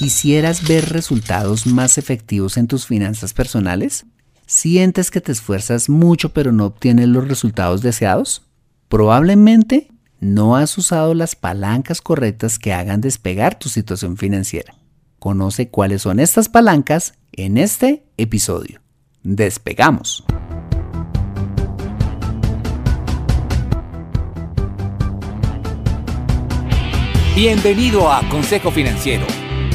¿Quisieras ver resultados más efectivos en tus finanzas personales? ¿Sientes que te esfuerzas mucho pero no obtienes los resultados deseados? Probablemente no has usado las palancas correctas que hagan despegar tu situación financiera. Conoce cuáles son estas palancas en este episodio. Despegamos. Bienvenido a Consejo Financiero,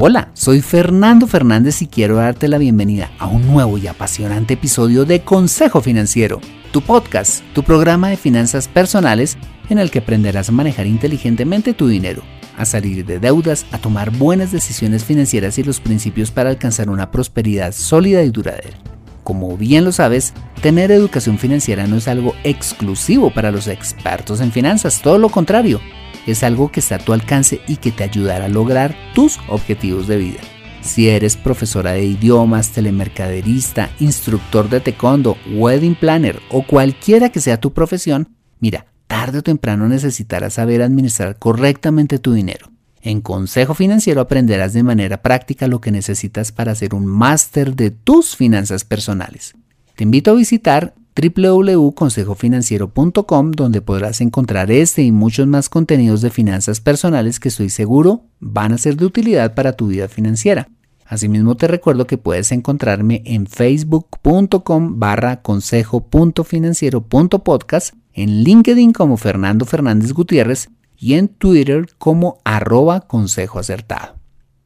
Hola, soy Fernando Fernández y quiero darte la bienvenida a un nuevo y apasionante episodio de Consejo Financiero, tu podcast, tu programa de finanzas personales en el que aprenderás a manejar inteligentemente tu dinero, a salir de deudas, a tomar buenas decisiones financieras y los principios para alcanzar una prosperidad sólida y duradera. Como bien lo sabes, tener educación financiera no es algo exclusivo para los expertos en finanzas, todo lo contrario, es algo que está a tu alcance y que te ayudará a lograr tus objetivos de vida. Si eres profesora de idiomas, telemercaderista, instructor de taekwondo, wedding planner o cualquiera que sea tu profesión, mira, tarde o temprano necesitarás saber administrar correctamente tu dinero. En Consejo Financiero aprenderás de manera práctica lo que necesitas para hacer un máster de tus finanzas personales. Te invito a visitar www.consejofinanciero.com donde podrás encontrar este y muchos más contenidos de finanzas personales que estoy seguro van a ser de utilidad para tu vida financiera. Asimismo te recuerdo que puedes encontrarme en facebook.com barra consejo.financiero.podcast, en LinkedIn como Fernando Fernández Gutiérrez y en Twitter como arroba.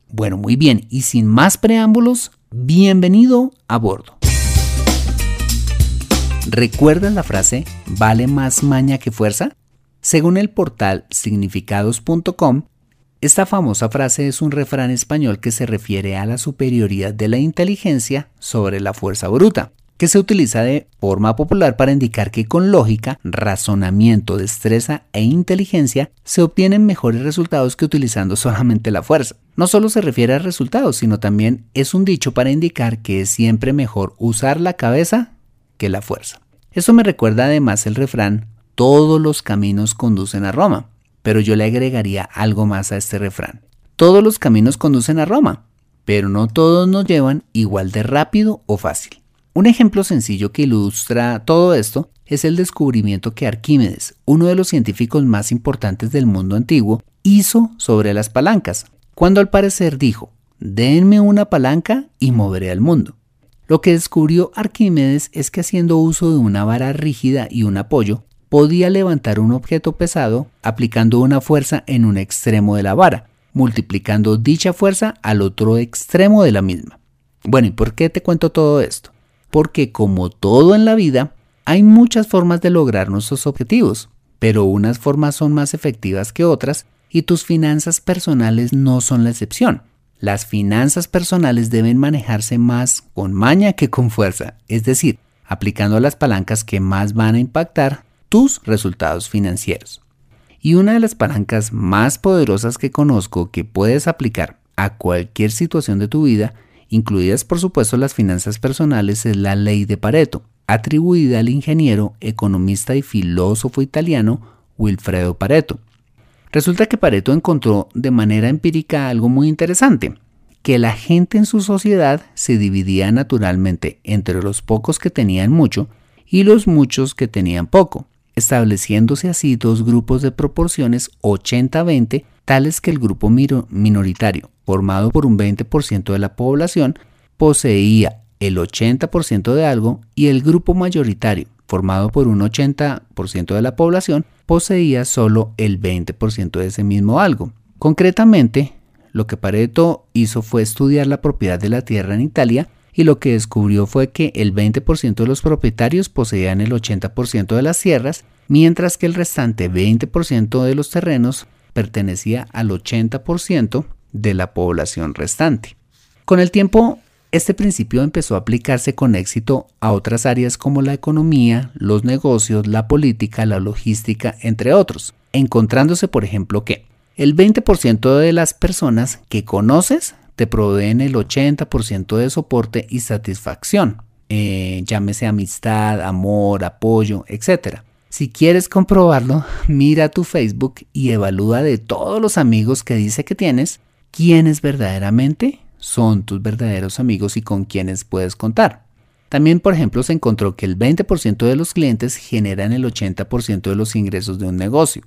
Bueno, muy bien, y sin más preámbulos, bienvenido a bordo. ¿Recuerdas la frase vale más maña que fuerza? Según el portal significados.com, esta famosa frase es un refrán español que se refiere a la superioridad de la inteligencia sobre la fuerza bruta que se utiliza de forma popular para indicar que con lógica, razonamiento, destreza e inteligencia se obtienen mejores resultados que utilizando solamente la fuerza. No solo se refiere a resultados, sino también es un dicho para indicar que es siempre mejor usar la cabeza la fuerza. Eso me recuerda además el refrán, todos los caminos conducen a Roma, pero yo le agregaría algo más a este refrán. Todos los caminos conducen a Roma, pero no todos nos llevan igual de rápido o fácil. Un ejemplo sencillo que ilustra todo esto es el descubrimiento que Arquímedes, uno de los científicos más importantes del mundo antiguo, hizo sobre las palancas, cuando al parecer dijo, denme una palanca y moveré al mundo. Lo que descubrió Arquímedes es que haciendo uso de una vara rígida y un apoyo, podía levantar un objeto pesado aplicando una fuerza en un extremo de la vara, multiplicando dicha fuerza al otro extremo de la misma. Bueno, ¿y por qué te cuento todo esto? porque como todo en la vida, hay muchas formas de lograr nuestros objetivos, pero unas formas son más efectivas que otras y tus finanzas personales no son la excepción. Las finanzas personales deben manejarse más con maña que con fuerza, es decir, aplicando las palancas que más van a impactar tus resultados financieros. Y una de las palancas más poderosas que conozco que puedes aplicar a cualquier situación de tu vida incluidas por supuesto las finanzas personales, es la ley de Pareto, atribuida al ingeniero, economista y filósofo italiano Wilfredo Pareto. Resulta que Pareto encontró de manera empírica algo muy interesante, que la gente en su sociedad se dividía naturalmente entre los pocos que tenían mucho y los muchos que tenían poco, estableciéndose así dos grupos de proporciones 80-20 tales que el grupo minoritario, formado por un 20% de la población, poseía el 80% de algo y el grupo mayoritario, formado por un 80% de la población, poseía solo el 20% de ese mismo algo. Concretamente, lo que Pareto hizo fue estudiar la propiedad de la tierra en Italia y lo que descubrió fue que el 20% de los propietarios poseían el 80% de las tierras mientras que el restante 20% de los terrenos pertenecía al 80% de la población restante. Con el tiempo, este principio empezó a aplicarse con éxito a otras áreas como la economía, los negocios, la política, la logística, entre otros, encontrándose, por ejemplo, que el 20% de las personas que conoces te proveen el 80% de soporte y satisfacción, eh, llámese amistad, amor, apoyo, etc. Si quieres comprobarlo, mira tu Facebook y evalúa de todos los amigos que dice que tienes, quiénes verdaderamente son tus verdaderos amigos y con quienes puedes contar. También, por ejemplo, se encontró que el 20% de los clientes generan el 80% de los ingresos de un negocio,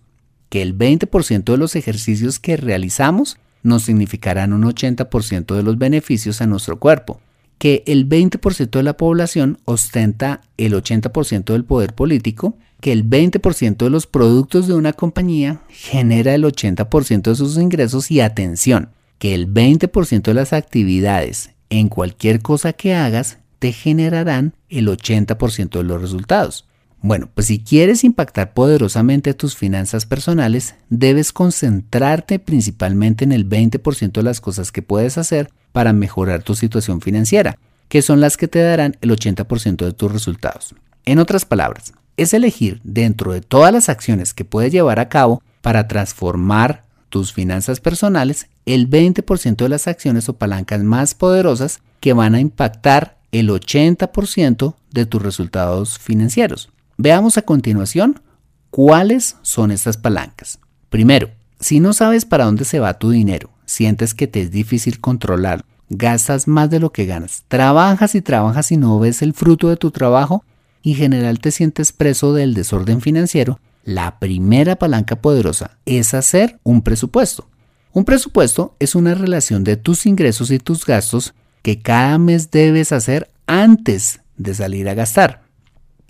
que el 20% de los ejercicios que realizamos nos significarán un 80% de los beneficios a nuestro cuerpo, que el 20% de la población ostenta el 80% del poder político, que el 20% de los productos de una compañía genera el 80% de sus ingresos y atención, que el 20% de las actividades en cualquier cosa que hagas te generarán el 80% de los resultados. Bueno, pues si quieres impactar poderosamente tus finanzas personales, debes concentrarte principalmente en el 20% de las cosas que puedes hacer para mejorar tu situación financiera, que son las que te darán el 80% de tus resultados. En otras palabras, es elegir dentro de todas las acciones que puedes llevar a cabo para transformar tus finanzas personales el 20% de las acciones o palancas más poderosas que van a impactar el 80% de tus resultados financieros. Veamos a continuación cuáles son estas palancas. Primero, si no sabes para dónde se va tu dinero, sientes que te es difícil controlar, gastas más de lo que ganas, trabajas y trabajas y no ves el fruto de tu trabajo y en general te sientes preso del desorden financiero, la primera palanca poderosa es hacer un presupuesto. Un presupuesto es una relación de tus ingresos y tus gastos que cada mes debes hacer antes de salir a gastar.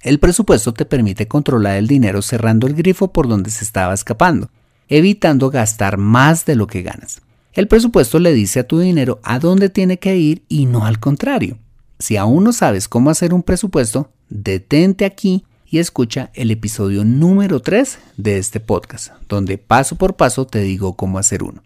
El presupuesto te permite controlar el dinero cerrando el grifo por donde se estaba escapando, evitando gastar más de lo que ganas. El presupuesto le dice a tu dinero a dónde tiene que ir y no al contrario. Si aún no sabes cómo hacer un presupuesto, detente aquí y escucha el episodio número 3 de este podcast, donde paso por paso te digo cómo hacer uno.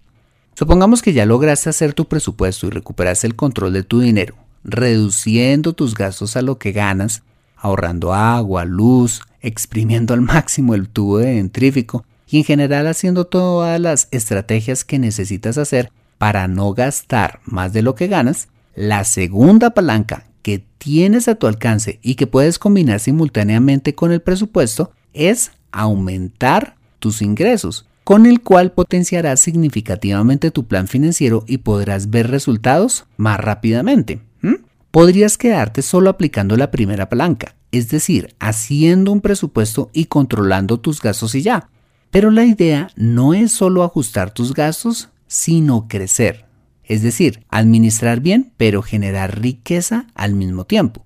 Supongamos que ya lograste hacer tu presupuesto y recuperaste el control de tu dinero, reduciendo tus gastos a lo que ganas, ahorrando agua, luz, exprimiendo al máximo el tubo de dentrífico y en general haciendo todas las estrategias que necesitas hacer para no gastar más de lo que ganas, la segunda palanca que tienes a tu alcance y que puedes combinar simultáneamente con el presupuesto es aumentar tus ingresos con el cual potenciarás significativamente tu plan financiero y podrás ver resultados más rápidamente. Podrías quedarte solo aplicando la primera palanca, es decir, haciendo un presupuesto y controlando tus gastos y ya. Pero la idea no es solo ajustar tus gastos, sino crecer. Es decir, administrar bien, pero generar riqueza al mismo tiempo.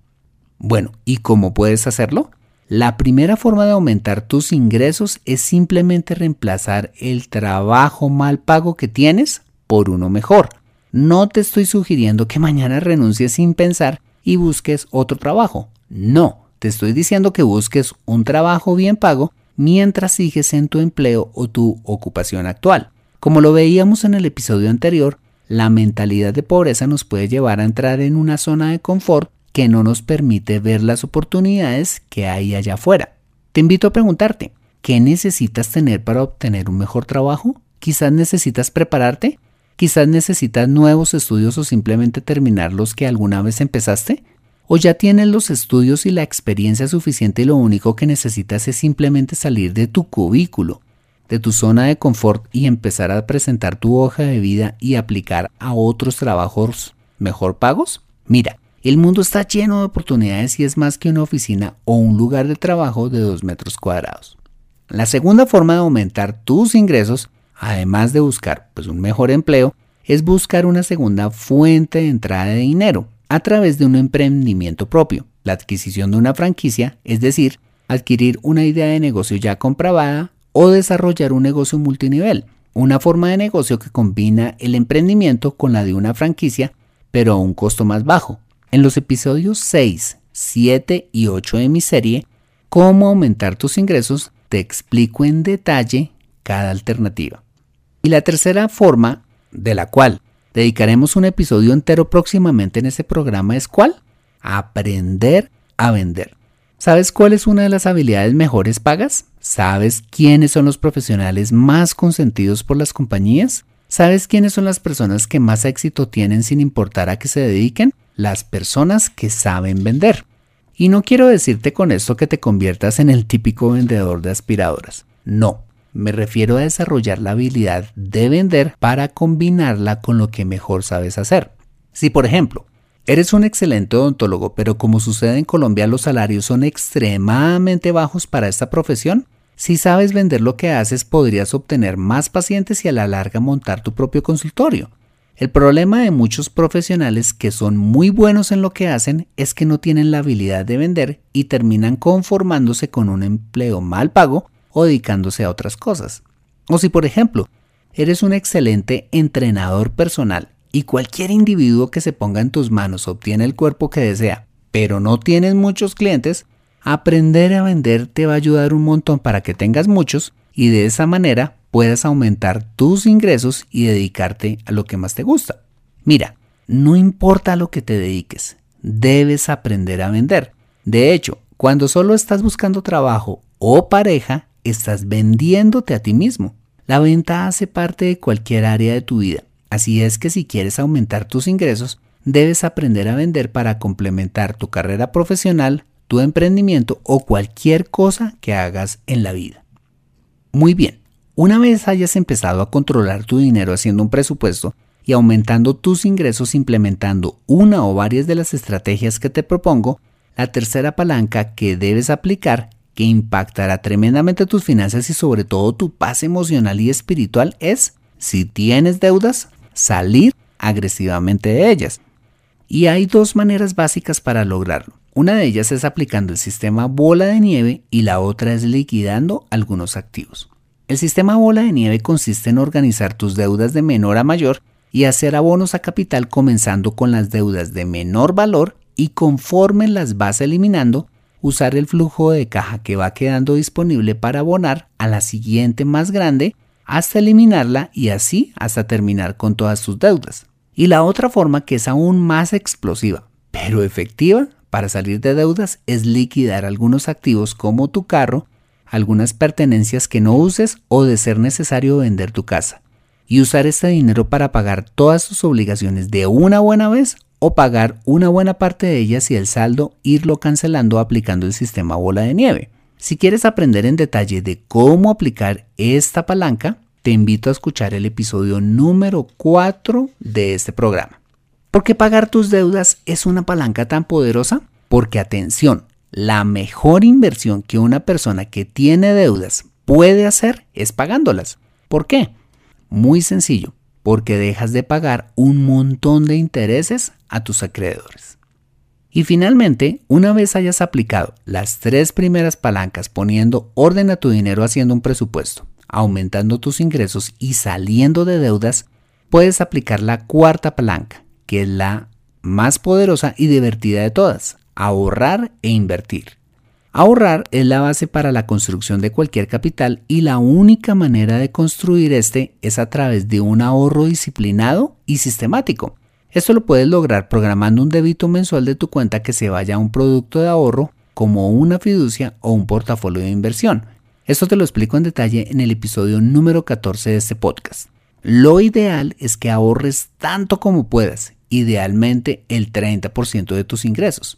Bueno, ¿y cómo puedes hacerlo? La primera forma de aumentar tus ingresos es simplemente reemplazar el trabajo mal pago que tienes por uno mejor. No te estoy sugiriendo que mañana renuncies sin pensar y busques otro trabajo. No, te estoy diciendo que busques un trabajo bien pago mientras sigues en tu empleo o tu ocupación actual. Como lo veíamos en el episodio anterior, la mentalidad de pobreza nos puede llevar a entrar en una zona de confort que no nos permite ver las oportunidades que hay allá afuera. Te invito a preguntarte, ¿qué necesitas tener para obtener un mejor trabajo? Quizás necesitas prepararte, quizás necesitas nuevos estudios o simplemente terminar los que alguna vez empezaste, o ya tienes los estudios y la experiencia suficiente y lo único que necesitas es simplemente salir de tu cubículo, de tu zona de confort y empezar a presentar tu hoja de vida y aplicar a otros trabajos mejor pagos? Mira, el mundo está lleno de oportunidades y es más que una oficina o un lugar de trabajo de 2 metros cuadrados. La segunda forma de aumentar tus ingresos, además de buscar pues, un mejor empleo, es buscar una segunda fuente de entrada de dinero a través de un emprendimiento propio, la adquisición de una franquicia, es decir, adquirir una idea de negocio ya comprobada o desarrollar un negocio multinivel, una forma de negocio que combina el emprendimiento con la de una franquicia, pero a un costo más bajo, en los episodios 6, 7 y 8 de mi serie, Cómo aumentar tus ingresos, te explico en detalle cada alternativa. Y la tercera forma, de la cual dedicaremos un episodio entero próximamente en este programa, es cuál? Aprender a vender. ¿Sabes cuál es una de las habilidades mejores pagas? ¿Sabes quiénes son los profesionales más consentidos por las compañías? ¿Sabes quiénes son las personas que más éxito tienen sin importar a qué se dediquen? Las personas que saben vender. Y no quiero decirte con esto que te conviertas en el típico vendedor de aspiradoras. No, me refiero a desarrollar la habilidad de vender para combinarla con lo que mejor sabes hacer. Si por ejemplo, eres un excelente odontólogo, pero como sucede en Colombia los salarios son extremadamente bajos para esta profesión, si sabes vender lo que haces podrías obtener más pacientes y a la larga montar tu propio consultorio. El problema de muchos profesionales que son muy buenos en lo que hacen es que no tienen la habilidad de vender y terminan conformándose con un empleo mal pago o dedicándose a otras cosas. O si por ejemplo, eres un excelente entrenador personal y cualquier individuo que se ponga en tus manos obtiene el cuerpo que desea, pero no tienes muchos clientes, aprender a vender te va a ayudar un montón para que tengas muchos y de esa manera puedas aumentar tus ingresos y dedicarte a lo que más te gusta. Mira, no importa lo que te dediques, debes aprender a vender. De hecho, cuando solo estás buscando trabajo o pareja, estás vendiéndote a ti mismo. La venta hace parte de cualquier área de tu vida. Así es que si quieres aumentar tus ingresos, debes aprender a vender para complementar tu carrera profesional, tu emprendimiento o cualquier cosa que hagas en la vida. Muy bien, una vez hayas empezado a controlar tu dinero haciendo un presupuesto y aumentando tus ingresos implementando una o varias de las estrategias que te propongo, la tercera palanca que debes aplicar que impactará tremendamente tus finanzas y sobre todo tu paz emocional y espiritual es, si tienes deudas, salir agresivamente de ellas. Y hay dos maneras básicas para lograrlo. Una de ellas es aplicando el sistema bola de nieve y la otra es liquidando algunos activos. El sistema bola de nieve consiste en organizar tus deudas de menor a mayor y hacer abonos a capital comenzando con las deudas de menor valor y conforme las vas eliminando, usar el flujo de caja que va quedando disponible para abonar a la siguiente más grande hasta eliminarla y así hasta terminar con todas tus deudas. Y la otra forma que es aún más explosiva, pero efectiva para salir de deudas es liquidar algunos activos como tu carro algunas pertenencias que no uses o de ser necesario vender tu casa y usar este dinero para pagar todas tus obligaciones de una buena vez o pagar una buena parte de ellas y el saldo irlo cancelando aplicando el sistema bola de nieve. Si quieres aprender en detalle de cómo aplicar esta palanca, te invito a escuchar el episodio número 4 de este programa. ¿Por qué pagar tus deudas es una palanca tan poderosa? Porque atención, la mejor inversión que una persona que tiene deudas puede hacer es pagándolas. ¿Por qué? Muy sencillo, porque dejas de pagar un montón de intereses a tus acreedores. Y finalmente, una vez hayas aplicado las tres primeras palancas poniendo orden a tu dinero haciendo un presupuesto, aumentando tus ingresos y saliendo de deudas, puedes aplicar la cuarta palanca, que es la más poderosa y divertida de todas, ahorrar e invertir. Ahorrar es la base para la construcción de cualquier capital y la única manera de construir este es a través de un ahorro disciplinado y sistemático. Esto lo puedes lograr programando un débito mensual de tu cuenta que se vaya a un producto de ahorro como una fiducia o un portafolio de inversión. Esto te lo explico en detalle en el episodio número 14 de este podcast. Lo ideal es que ahorres tanto como puedas, idealmente el 30% de tus ingresos.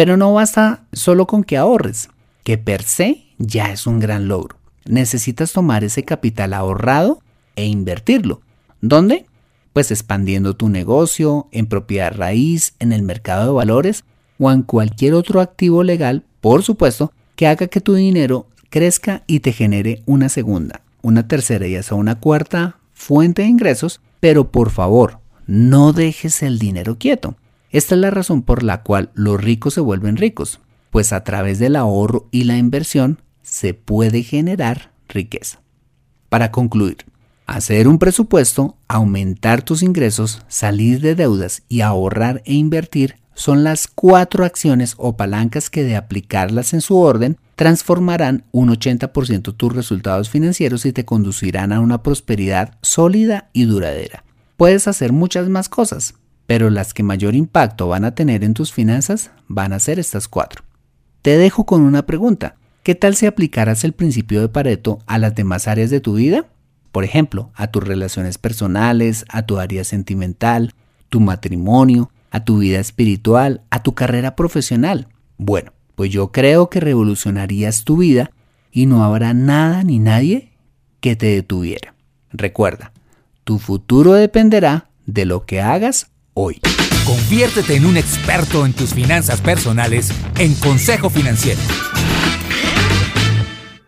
Pero no basta solo con que ahorres, que per se ya es un gran logro. Necesitas tomar ese capital ahorrado e invertirlo. ¿Dónde? Pues expandiendo tu negocio, en propiedad raíz, en el mercado de valores o en cualquier otro activo legal, por supuesto, que haga que tu dinero crezca y te genere una segunda, una tercera y hasta una cuarta fuente de ingresos, pero por favor, no dejes el dinero quieto. Esta es la razón por la cual los ricos se vuelven ricos, pues a través del ahorro y la inversión se puede generar riqueza. Para concluir, hacer un presupuesto, aumentar tus ingresos, salir de deudas y ahorrar e invertir son las cuatro acciones o palancas que de aplicarlas en su orden transformarán un 80% tus resultados financieros y te conducirán a una prosperidad sólida y duradera. Puedes hacer muchas más cosas, pero las que mayor impacto van a tener en tus finanzas van a ser estas cuatro. Te dejo con una pregunta. ¿Qué tal si aplicaras el principio de Pareto a las demás áreas de tu vida? Por ejemplo, a tus relaciones personales, a tu área sentimental, tu matrimonio, a tu vida espiritual, a tu carrera profesional. Bueno, pues yo creo que revolucionarías tu vida y no habrá nada ni nadie que te detuviera. Recuerda, tu futuro dependerá de lo que hagas hoy. Conviértete en un experto en tus finanzas personales en Consejo Financiero.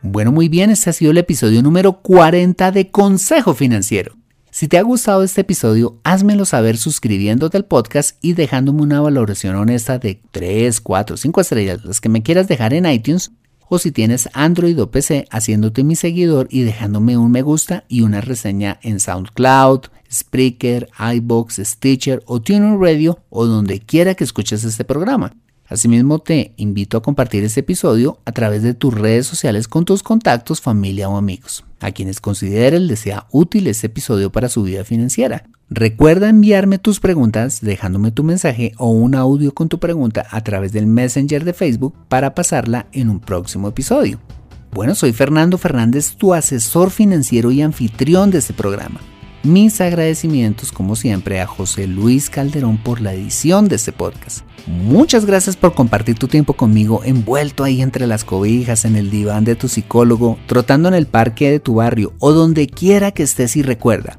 Bueno, muy bien, este ha sido el episodio número 40 de Consejo Financiero. Si te ha gustado este episodio, házmelo saber suscribiéndote al podcast y dejándome una valoración honesta de 3, 4, 5 estrellas, las que me quieras dejar en iTunes, o si tienes Android o PC, haciéndote mi seguidor y dejándome un me gusta y una reseña en SoundCloud, Spreaker, iBox, Stitcher o TuneIn Radio o donde quiera que escuches este programa. Asimismo, te invito a compartir este episodio a través de tus redes sociales con tus contactos, familia o amigos, a quienes consideres les sea útil este episodio para su vida financiera. Recuerda enviarme tus preguntas dejándome tu mensaje o un audio con tu pregunta a través del Messenger de Facebook para pasarla en un próximo episodio. Bueno, soy Fernando Fernández, tu asesor financiero y anfitrión de este programa. Mis agradecimientos, como siempre, a José Luis Calderón por la edición de este podcast. Muchas gracias por compartir tu tiempo conmigo envuelto ahí entre las cobijas, en el diván de tu psicólogo, trotando en el parque de tu barrio o donde quiera que estés y recuerda.